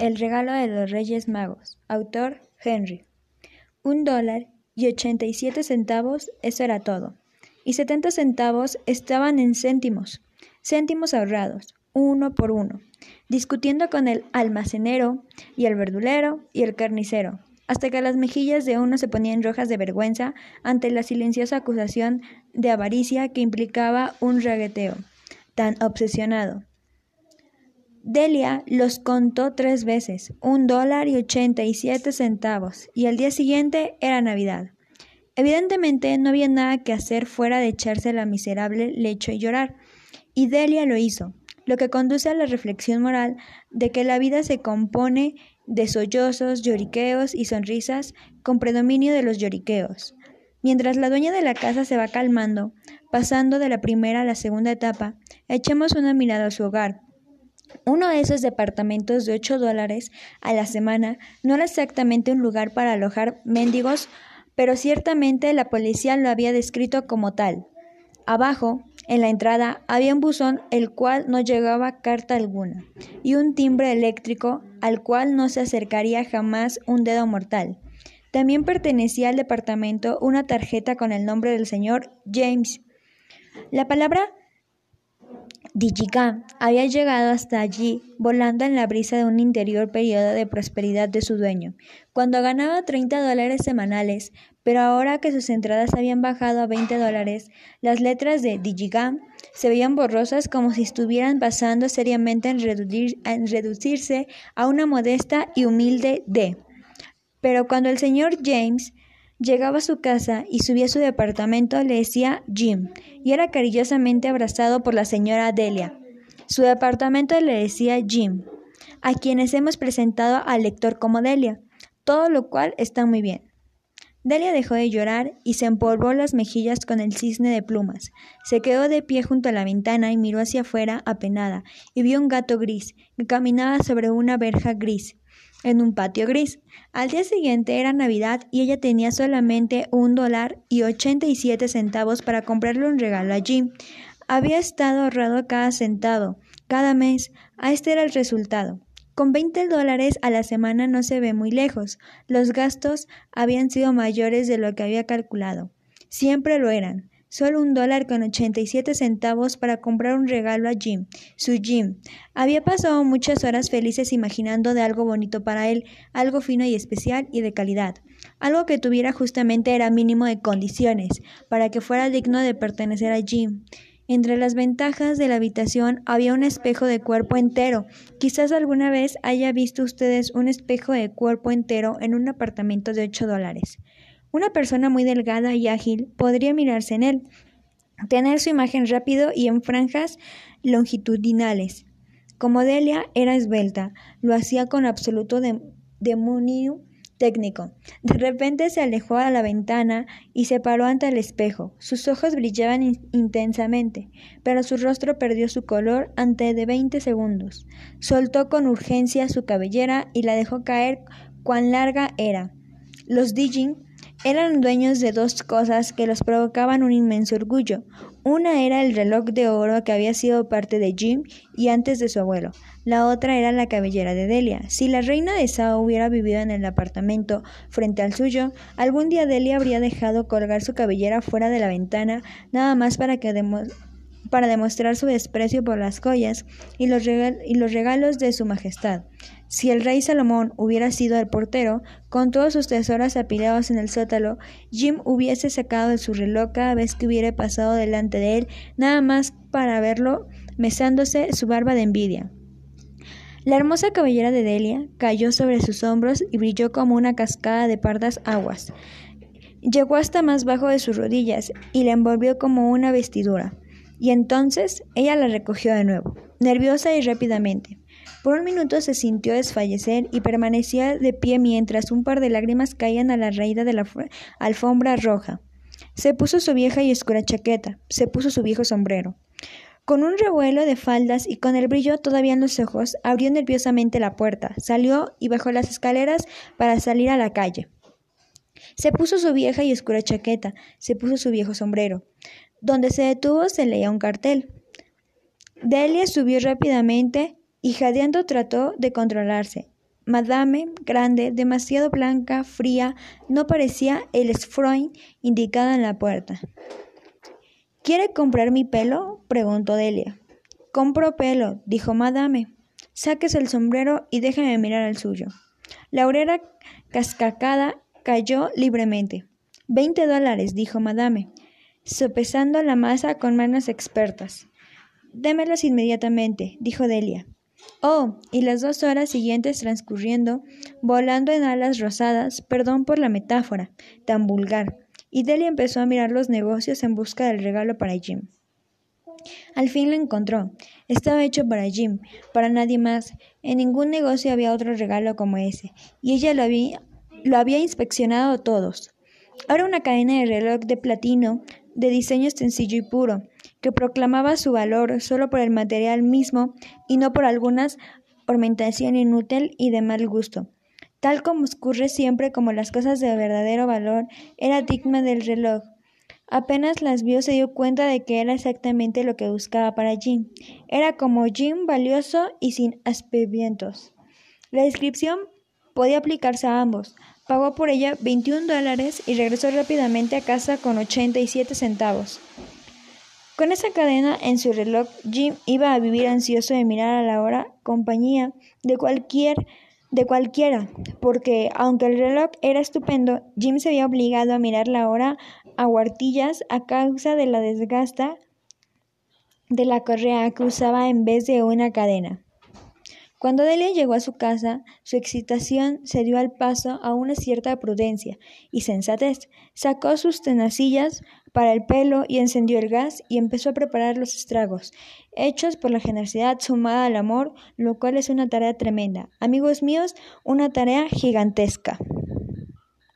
El regalo de los Reyes Magos. Autor Henry. Un dólar y ochenta y siete centavos, eso era todo. Y setenta centavos estaban en céntimos, céntimos ahorrados, uno por uno, discutiendo con el almacenero y el verdulero y el carnicero, hasta que las mejillas de uno se ponían rojas de vergüenza ante la silenciosa acusación de avaricia que implicaba un ragueteo tan obsesionado Delia los contó tres veces, un dólar y ochenta y siete centavos, y al día siguiente era Navidad. Evidentemente no había nada que hacer fuera de echarse la miserable lecho y llorar, y Delia lo hizo, lo que conduce a la reflexión moral de que la vida se compone de sollozos, lloriqueos y sonrisas con predominio de los lloriqueos. Mientras la dueña de la casa se va calmando, pasando de la primera a la segunda etapa, echemos una mirada a su hogar, uno de esos departamentos de 8 dólares a la semana no era exactamente un lugar para alojar mendigos, pero ciertamente la policía lo había descrito como tal. Abajo, en la entrada, había un buzón el cual no llegaba carta alguna, y un timbre eléctrico al cual no se acercaría jamás un dedo mortal. También pertenecía al departamento una tarjeta con el nombre del señor James. La palabra Digicam había llegado hasta allí volando en la brisa de un interior periodo de prosperidad de su dueño, cuando ganaba 30 dólares semanales, pero ahora que sus entradas habían bajado a 20 dólares, las letras de Digicam se veían borrosas como si estuvieran pasando seriamente en, en reducirse a una modesta y humilde D. Pero cuando el señor James Llegaba a su casa y subía a su departamento le decía Jim, y era cariñosamente abrazado por la señora Delia. Su departamento le decía Jim, a quienes hemos presentado al lector como Delia, todo lo cual está muy bien. Delia dejó de llorar y se empolvó las mejillas con el cisne de plumas. Se quedó de pie junto a la ventana y miró hacia afuera apenada, y vio un gato gris que caminaba sobre una verja gris en un patio gris. Al día siguiente era Navidad y ella tenía solamente un dólar y ochenta y siete centavos para comprarle un regalo a Jim. Había estado ahorrado cada centavo, cada mes. Este era el resultado. Con veinte dólares a la semana no se ve muy lejos. Los gastos habían sido mayores de lo que había calculado. Siempre lo eran solo un dólar con ochenta y siete centavos para comprar un regalo a Jim, su Jim. Había pasado muchas horas felices imaginando de algo bonito para él, algo fino y especial y de calidad, algo que tuviera justamente era mínimo de condiciones, para que fuera digno de pertenecer a Jim. Entre las ventajas de la habitación había un espejo de cuerpo entero. Quizás alguna vez haya visto ustedes un espejo de cuerpo entero en un apartamento de ocho dólares. Una persona muy delgada y ágil podría mirarse en él, tener su imagen rápido y en franjas longitudinales. Como Delia era esbelta, lo hacía con absoluto demonio técnico. De repente se alejó a la ventana y se paró ante el espejo. Sus ojos brillaban intensamente, pero su rostro perdió su color antes de veinte segundos. Soltó con urgencia su cabellera y la dejó caer cuán larga era. Los Dijin eran dueños de dos cosas que los provocaban un inmenso orgullo. Una era el reloj de oro que había sido parte de Jim y antes de su abuelo. La otra era la cabellera de Delia. Si la reina de Sao hubiera vivido en el apartamento frente al suyo, algún día Delia habría dejado colgar su cabellera fuera de la ventana, nada más para que para demostrar su desprecio por las joyas y los, regalos de su majestad. Si el rey Salomón hubiera sido el portero, con todos sus tesoros apilados en el sótano, Jim hubiese sacado de su reloj cada vez que hubiera pasado delante de él, nada más para verlo mesándose su barba de envidia. La hermosa cabellera de Delia cayó sobre sus hombros y brilló como una cascada de pardas aguas. Llegó hasta más bajo de sus rodillas y la envolvió como una vestidura. Y entonces ella la recogió de nuevo, nerviosa y rápidamente. Por un minuto se sintió desfallecer y permanecía de pie mientras un par de lágrimas caían a la raída de la alfombra roja. Se puso su vieja y oscura chaqueta, se puso su viejo sombrero. Con un revuelo de faldas y con el brillo todavía en los ojos, abrió nerviosamente la puerta, salió y bajó las escaleras para salir a la calle. Se puso su vieja y oscura chaqueta, se puso su viejo sombrero. Donde se detuvo se leía un cartel. Delia subió rápidamente y jadeando trató de controlarse. Madame, grande, demasiado blanca, fría, no parecía el Freud indicado en la puerta. ¿Quiere comprar mi pelo? preguntó Delia. Compro pelo, dijo Madame. Sáquese el sombrero y déjeme mirar el suyo. La obrera cascacada cayó libremente. Veinte dólares, dijo Madame, sopesando la masa con manos expertas. Démelos inmediatamente, dijo Delia. Oh, y las dos horas siguientes transcurriendo, volando en alas rosadas, perdón por la metáfora, tan vulgar, y Delia empezó a mirar los negocios en busca del regalo para Jim. Al fin lo encontró. Estaba hecho para Jim, para nadie más. En ningún negocio había otro regalo como ese, y ella lo había, lo había inspeccionado todos. Ahora una cadena de reloj de platino, de diseño sencillo y puro, que proclamaba su valor solo por el material mismo y no por algunas ornamentación inútil y de mal gusto. Tal como ocurre siempre como las cosas de verdadero valor, era digna del reloj. Apenas las vio se dio cuenta de que era exactamente lo que buscaba para Jim. Era como Jim valioso y sin aspavientos. La descripción podía aplicarse a ambos. Pagó por ella 21 dólares y regresó rápidamente a casa con 87 centavos. Con esa cadena en su reloj, Jim iba a vivir ansioso de mirar a la hora compañía de cualquier de cualquiera, porque aunque el reloj era estupendo, Jim se había obligado a mirar la hora a huartillas a causa de la desgasta de la correa que usaba en vez de una cadena. Cuando Delia llegó a su casa, su excitación se dio al paso a una cierta prudencia y sensatez. Sacó sus tenacillas para el pelo y encendió el gas y empezó a preparar los estragos, hechos por la generosidad sumada al amor, lo cual es una tarea tremenda. Amigos míos, una tarea gigantesca.